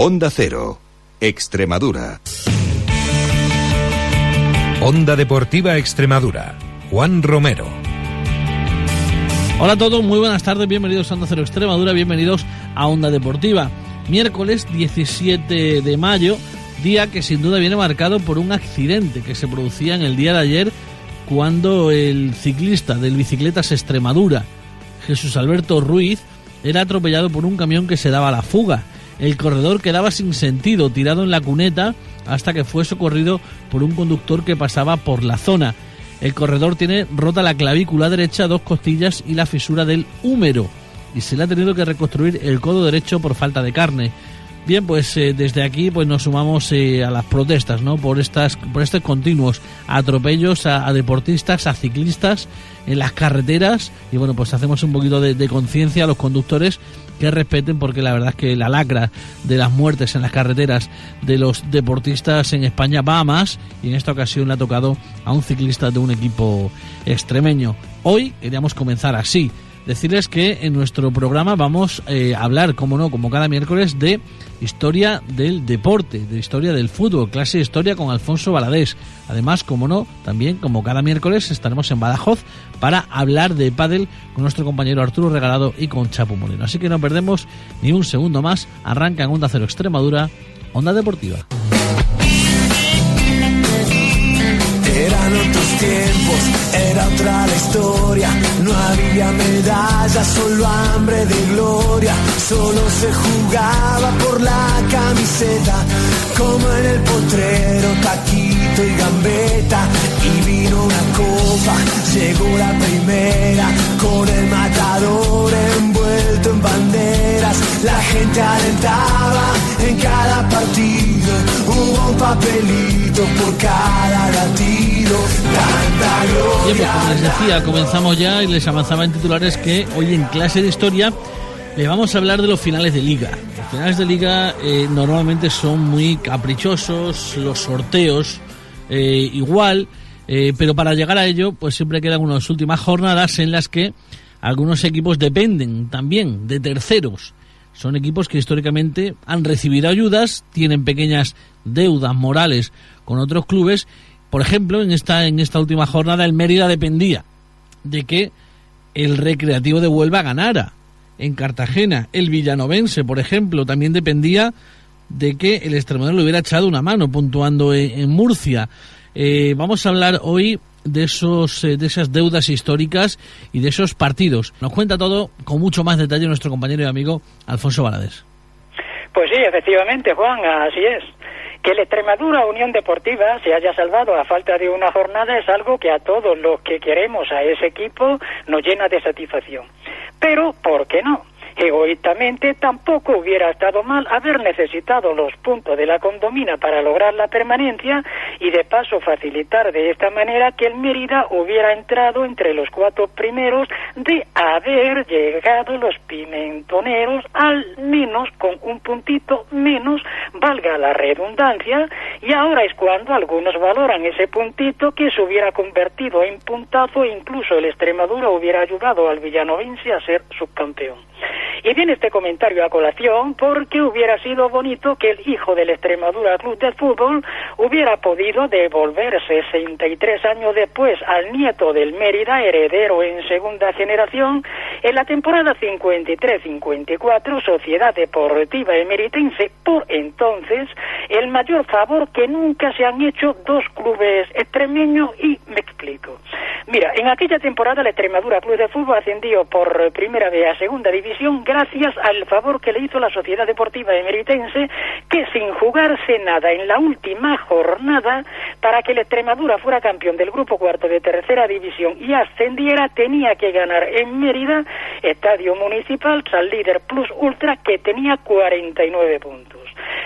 Onda Cero, Extremadura. Onda Deportiva Extremadura. Juan Romero. Hola a todos, muy buenas tardes, bienvenidos a Onda Cero Extremadura, bienvenidos a Onda Deportiva. Miércoles 17 de mayo, día que sin duda viene marcado por un accidente que se producía en el día de ayer cuando el ciclista del Bicicletas Extremadura, Jesús Alberto Ruiz, era atropellado por un camión que se daba a la fuga. El corredor quedaba sin sentido, tirado en la cuneta, hasta que fue socorrido por un conductor que pasaba por la zona. El corredor tiene rota la clavícula derecha, dos costillas y la fisura del húmero, y se le ha tenido que reconstruir el codo derecho por falta de carne. Bien, pues eh, desde aquí pues nos sumamos eh, a las protestas, ¿no? Por estas por estos continuos atropellos a, deportistas, a ciclistas en las carreteras y bueno, pues hacemos un poquito de, de conciencia a los conductores que respeten porque la verdad es que la lacra de las muertes en las carreteras de los deportistas en España va a más y en esta ocasión le ha tocado a un ciclista de un equipo extremeño. Hoy queríamos comenzar así, decirles que en nuestro programa vamos eh, a hablar, como no, como cada miércoles, de historia del deporte, de historia del fútbol, clase de historia con Alfonso Baladés. Además, como no, también como cada miércoles estaremos en Badajoz para hablar de pádel con nuestro compañero Arturo Regalado y con Chapo Moreno. Así que no perdemos ni un segundo más. Arranca en Onda Cero Extremadura, Onda Deportiva. Era otra la historia. No había medallas, solo hambre de gloria. Solo se jugaba por la camiseta, como en el potrero, taquito y gambeta. Y vino una copa, llegó la primera, con el matador envuelto en banderas. La gente alentaba en cada partido, hubo un papelito por cada latido. Bien, pues como les decía, comenzamos ya y les avanzaba en titulares que hoy en clase de historia le vamos a hablar de los finales de liga. Los finales de liga eh, normalmente son muy caprichosos, los sorteos eh, igual, eh, pero para llegar a ello, pues siempre quedan unas últimas jornadas en las que algunos equipos dependen también de terceros. Son equipos que históricamente han recibido ayudas, tienen pequeñas deudas morales con otros clubes por ejemplo, en esta, en esta última jornada el Mérida dependía de que el Recreativo de Huelva ganara en Cartagena. El Villanovense, por ejemplo, también dependía de que el Extremadura le hubiera echado una mano puntuando en, Murcia. Eh, vamos a hablar hoy de esos eh, de esas deudas históricas y de esos partidos. Nos cuenta todo con mucho más detalle nuestro compañero y amigo Alfonso Valadez. Pues sí, efectivamente, Juan, así es. Que la Extremadura Unión Deportiva se haya salvado a falta de una jornada es algo que a todos los que queremos a ese equipo nos llena de satisfacción. Pero, ¿por qué no? Egoístamente tampoco hubiera estado mal haber necesitado los puntos de la condomina para lograr la permanencia y de paso facilitar de esta manera que el Mérida hubiera entrado entre los cuatro primeros de haber llegado los pimentoneros al menos con un puntito menos, valga la redundancia, y ahora es cuando algunos valoran ese puntito que se hubiera convertido en puntazo e incluso el Extremadura hubiera ayudado al villanovense a ser subcampeón. Y viene este comentario a colación porque hubiera sido bonito que el hijo del Extremadura Club de Fútbol hubiera podido devolver 63 años después al nieto del Mérida, heredero en segunda generación, en la temporada 53-54, Sociedad Deportiva Emeritense, por entonces, el mayor favor que nunca se han hecho dos clubes extremeños y me explico. Mira, en aquella temporada la Extremadura Club de Fútbol ascendió por primera vez a segunda división gracias al favor que le hizo la Sociedad Deportiva Emeritense, que sin jugarse nada en la última jornada, para que la Extremadura fuera campeón del grupo cuarto de tercera división y ascendiera, tenía que ganar en Mérida, Estadio Municipal, al líder Plus Ultra, que tenía 49 puntos.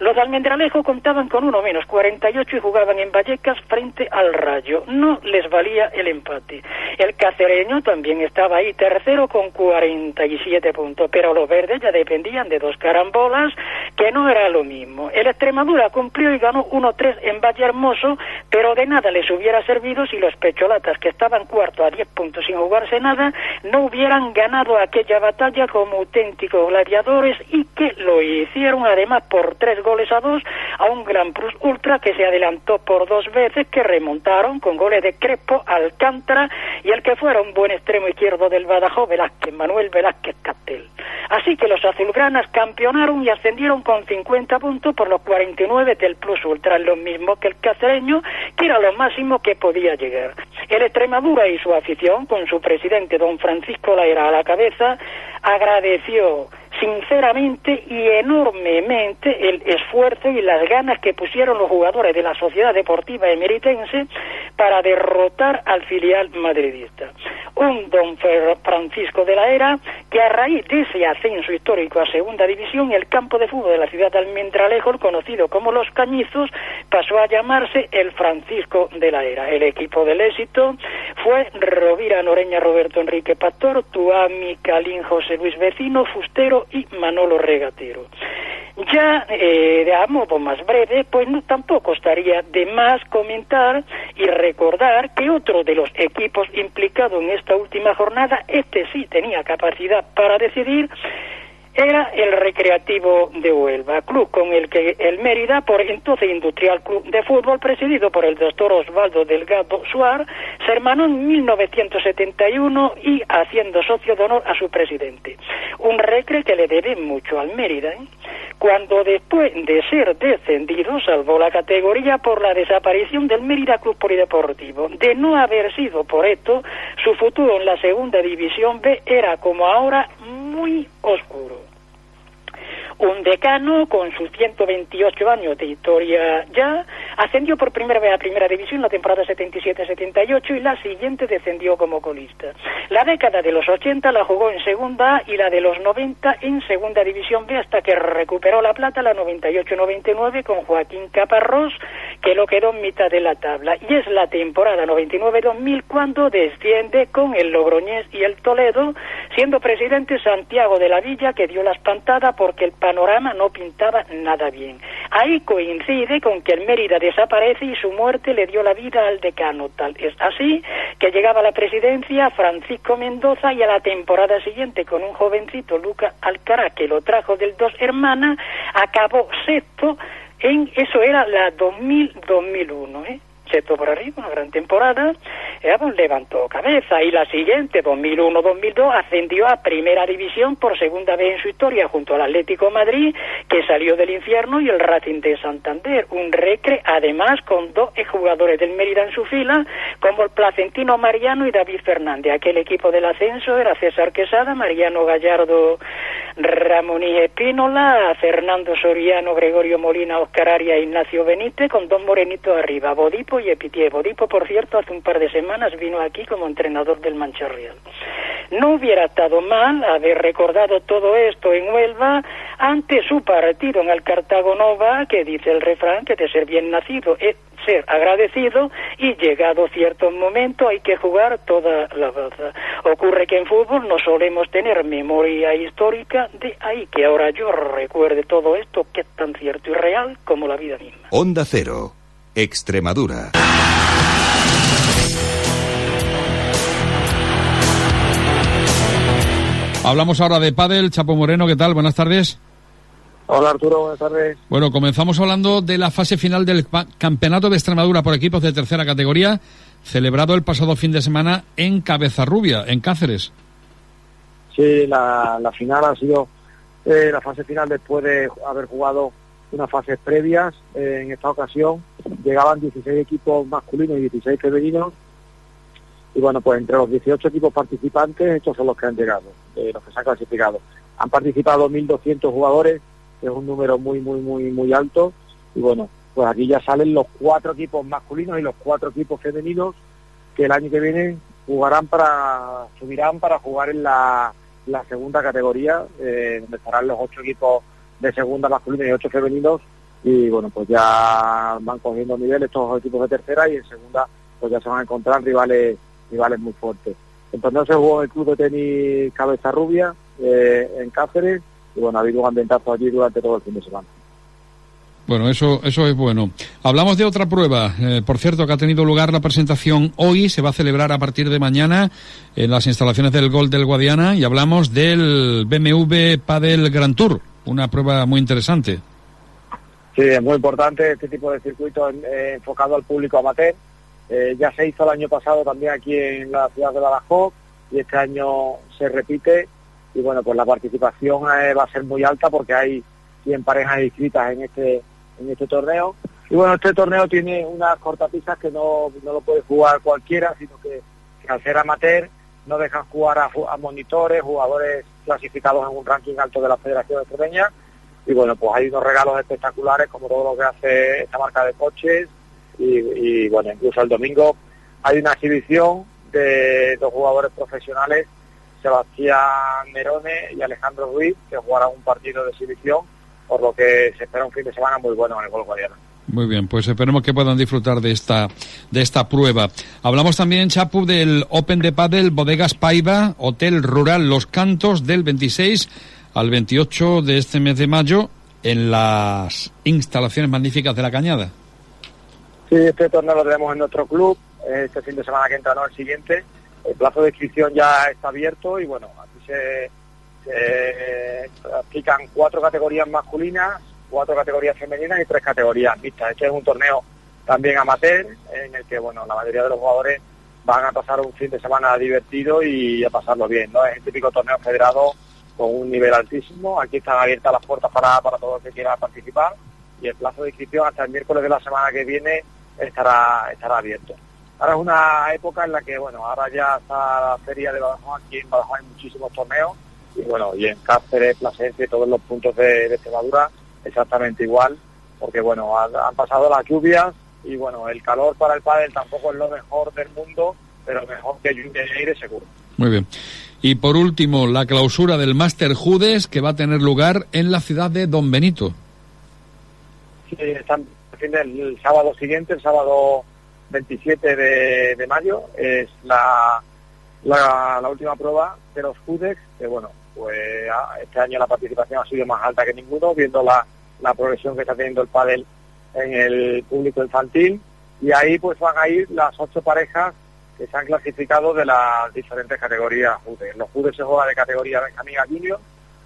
Los de Almendralejo contaban con uno menos, 48 y jugaban en Vallecas frente al Rayo. No les valía el empate. El cacereño también estaba ahí tercero con 47 puntos, pero los verdes ya dependían de dos carambolas, que no era lo mismo. El Extremadura cumplió y ganó 1-3 en Valle Hermoso, pero de nada les hubiera servido si los pecholatas, que estaban cuarto a 10 puntos sin jugarse nada, no hubieran ganado aquella batalla como auténticos gladiadores y que lo hicieron además por tres goles a dos a un Gran Plus Ultra que se adelantó por dos veces, que remontaron con goles de Crespo, Alcántara y el que fuera un buen extremo izquierdo del Badajoz, Velázquez, Manuel Velázquez Castel. Así que los azulgranas campeonaron y ascendieron con 50 puntos por los 49 del Plus Ultra, lo mismo que el cacereño, que era lo máximo que podía llegar. El Extremadura y su afición, con su presidente don Francisco Laera a la cabeza, agradeció sinceramente y enormemente el esfuerzo y las ganas que pusieron los jugadores de la Sociedad Deportiva Emeritense para derrotar al filial madridista. Un don Francisco de la Era que a raíz de ese ascenso histórico a Segunda División, el campo de fútbol de la ciudad de Almendralejo, conocido como Los Cañizos, pasó a llamarse el Francisco de la Era. El equipo del éxito fue Rovira Noreña Roberto Enrique Pastor, Tuami Calín José Luis Vecino, Fustero y Manolo Regatero. Ya eh, de a modo más breve, pues no, tampoco estaría de más comentar y recordar que otro de los equipos implicados en esta última jornada, este sí tenía capacidad para decidir, era el Recreativo de Huelva, club con el que el Mérida, por entonces Industrial Club de Fútbol, presidido por el doctor Osvaldo Delgado Suar, se hermanó en 1971 y haciendo socio de honor a su presidente. Un recre que le debe mucho al Mérida, ¿eh? cuando después de ser descendido salvó la categoría por la desaparición del Mérida Club Polideportivo. De no haber sido por esto, su futuro en la segunda división B era como ahora muy oscuro un decano con sus 128 años de historia ya, ascendió por primera vez a Primera División la temporada 77-78 y la siguiente descendió como colista. La década de los 80 la jugó en Segunda y la de los 90 en Segunda División B hasta que recuperó la plata la 98-99 con Joaquín Caparrós, que lo quedó en mitad de la tabla. Y es la temporada 99-2000 cuando desciende con el Logroñés y el Toledo, siendo presidente Santiago de la Villa, que dio la espantada porque el panorama no pintaba nada bien. Ahí coincide con que el Mérida desaparece y su muerte le dio la vida al decano. Tal es así que llegaba a la presidencia Francisco Mendoza y a la temporada siguiente con un jovencito, Luca Alcaraz, que lo trajo del Dos Hermanas, acabó sexto en, eso era la 2000-2001, ¿eh? Cheto por arriba, una gran temporada, eh, levantó cabeza y la siguiente, 2001-2002, ascendió a Primera División por segunda vez en su historia junto al Atlético Madrid, que salió del infierno, y el Racing de Santander, un recre, además con dos jugadores del Mérida en su fila, como el placentino Mariano y David Fernández. Aquel equipo del ascenso era César Quesada, Mariano Gallardo, Ramón y Espínola, Fernando Soriano, Gregorio Molina, Oscar Aria e Ignacio Benítez, con dos morenitos arriba, Bodipo y Epitié. Bodipo, por cierto, hace un par de semanas vino aquí como entrenador del Mancha Real. No hubiera estado mal haber recordado todo esto en Huelva ante su partido en el Cartago Nova, que dice el refrán que de ser bien nacido es ser agradecido y llegado cierto momento hay que jugar toda la baza. Ocurre que en fútbol no solemos tener memoria histórica, de ahí que ahora yo recuerde todo esto que es tan cierto y real como la vida misma. Onda Cero. Extremadura. Hablamos ahora de pádel. Chapo Moreno, ¿qué tal? Buenas tardes. Hola Arturo, buenas tardes. Bueno, comenzamos hablando de la fase final del Campeonato de Extremadura por equipos de tercera categoría, celebrado el pasado fin de semana en Cabezarrubia, en Cáceres. Sí, la, final ha sido eh, la fase final después de haber jugado unas fases previas. Eh, en esta ocasión llegaban 16 equipos masculinos y 16 femeninos. Y bueno, pues entre los 18 equipos participantes, estos son los que han llegado, los que se han clasificado. Han participado 1.200 jugadores, que es un número muy, muy, muy, muy alto. Y bueno, pues aquí ya salen los cuatro equipos masculinos y los cuatro equipos femeninos que el año que viene jugarán para, subirán para jugar en la, segunda categoría, eh, donde estarán los ocho equipos de segunda masculina y ocho femeninos y bueno, pues ya van cogiendo nivel estos equipos de tercera y en segunda pues ya se van a encontrar rivales rivales muy fuertes. Entonces se jugó el club de tenis Cabeza Rubia eh, en Cáceres y bueno, ha habido un ambientazo allí durante todo el fin de semana. Bueno, eso, eso es bueno. Hablamos de otra prueba, eh, por cierto, que ha tenido lugar la presentación hoy, se va a celebrar a partir de mañana en las instalaciones del Gol del Guadiana y hablamos del BMW Padel Grand Tour, una prueba muy interesante. Sí, es muy importante este tipo de circuito eh, enfocado al público amateur. Eh, ya se hizo el año pasado también aquí en la ciudad de Badajoz y este año se repite y bueno, pues la participación va a ser muy alta porque hay 100 parejas inscritas en este en este torneo. Y bueno, este torneo tiene unas cortapisas que no, no lo puede jugar cualquiera, sino que, al ser amateur no dejan jugar a, monitores, jugadores clasificados en un ranking alto de la Federación Extremeña. Y bueno, pues hay unos regalos espectaculares como todo lo que hace esta marca de coches. Y, bueno, incluso el domingo hay una exhibición de dos jugadores profesionales, Sebastián Nerone y Alejandro Ruiz, que jugarán un partido de exhibición por lo que se espera un fin de semana muy bueno en el Gol Guadiana. Muy bien, pues esperemos que puedan disfrutar de esta de esta prueba. Hablamos también, Chapu, del Open de Padel Bodegas Paiva, Hotel Rural Los Cantos, del 26 al 28 de este mes de mayo, en las instalaciones magníficas de la Cañada. Sí, este torneo lo tenemos en nuestro club, este fin de semana que entra, no el siguiente. El plazo de inscripción ya está abierto y bueno, aquí se eh, practican cuatro categorías masculinas, cuatro categorías femeninas y tres categorías mixtas. Este es un torneo también amateur en el que bueno la mayoría de los jugadores van a pasar un fin de semana divertido y a pasarlo bien. ¿no? Es el típico torneo federado con un nivel altísimo. Aquí están abiertas las puertas para, para todo el que quiera participar y el plazo de inscripción hasta el miércoles de la semana que viene estará estará abierto. Ahora es una época en la que, bueno, ahora ya está la feria de Badajoz, aquí en Badajoz hay muchísimos torneos y bueno, y en Cáceres, Plasencia y todos los puntos de, de Extremadura exactamente igual, porque bueno, han, pasado las lluvias y bueno, el calor para el pádel tampoco es lo mejor del mundo, pero mejor que lluvia y aire seguro. Muy bien. Y por último, la clausura del Master Judes que va a tener lugar en la ciudad de Don Benito. Sí, están el, sábado siguiente, el sábado 27 de, de mayo, es la, la, última prueba de los Judes, que bueno, pues este año la participación ha sido más alta que ninguno, viendo la, la progresión que está teniendo el pádel en el público infantil y ahí pues van a ir las ocho parejas que se han clasificado de las diferentes categorías JUDE. Los JUDE se juega de categoría Benjamín a Junior,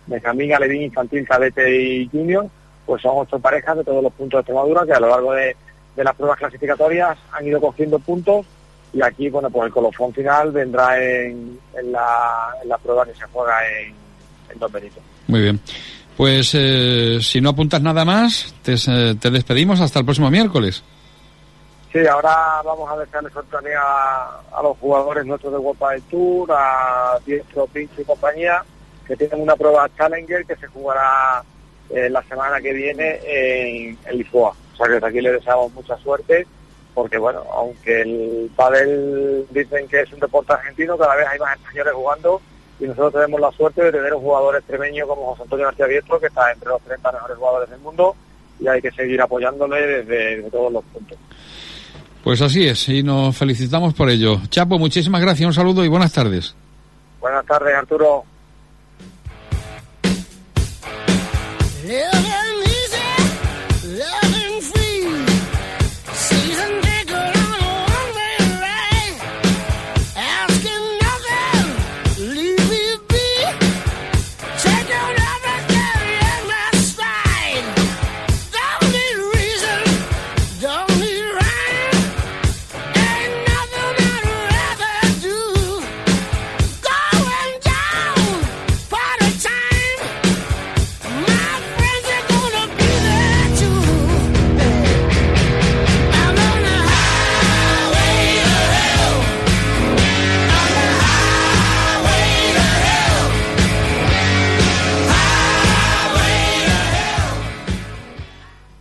Benjamín, Alevín, Infantil, Cadete y Junior, pues son ocho parejas de todos los puntos de Extremadura que a lo largo de, de las pruebas clasificatorias han ido cogiendo puntos y aquí, bueno, pues el colofón final vendrá en, en, la, en la prueba que se juega en, Don Benito. Muy bien. Pues eh, si no apuntas nada más, te, te, despedimos hasta el próximo miércoles. Sí, ahora vamos a dejarle a, a, los jugadores nuestros de World del Tour, a Diestro, Pincho y compañía, que tienen una prueba Challenger que se jugará eh, la semana que viene en, en Lisboa. O sea que desde aquí le deseamos mucha suerte porque bueno, aunque el pádel dicen que es un deporte argentino, cada vez hay más españoles jugando y nosotros tenemos la suerte de tener un jugador extremeño como José Antonio García Diestro, que está entre los 30 mejores jugadores del mundo y hay que seguir apoyándole desde, todos los puntos. Pues así es, y nos felicitamos por ello. Chapo, muchísimas gracias, un saludo y buenas tardes. Buenas tardes, Arturo. Live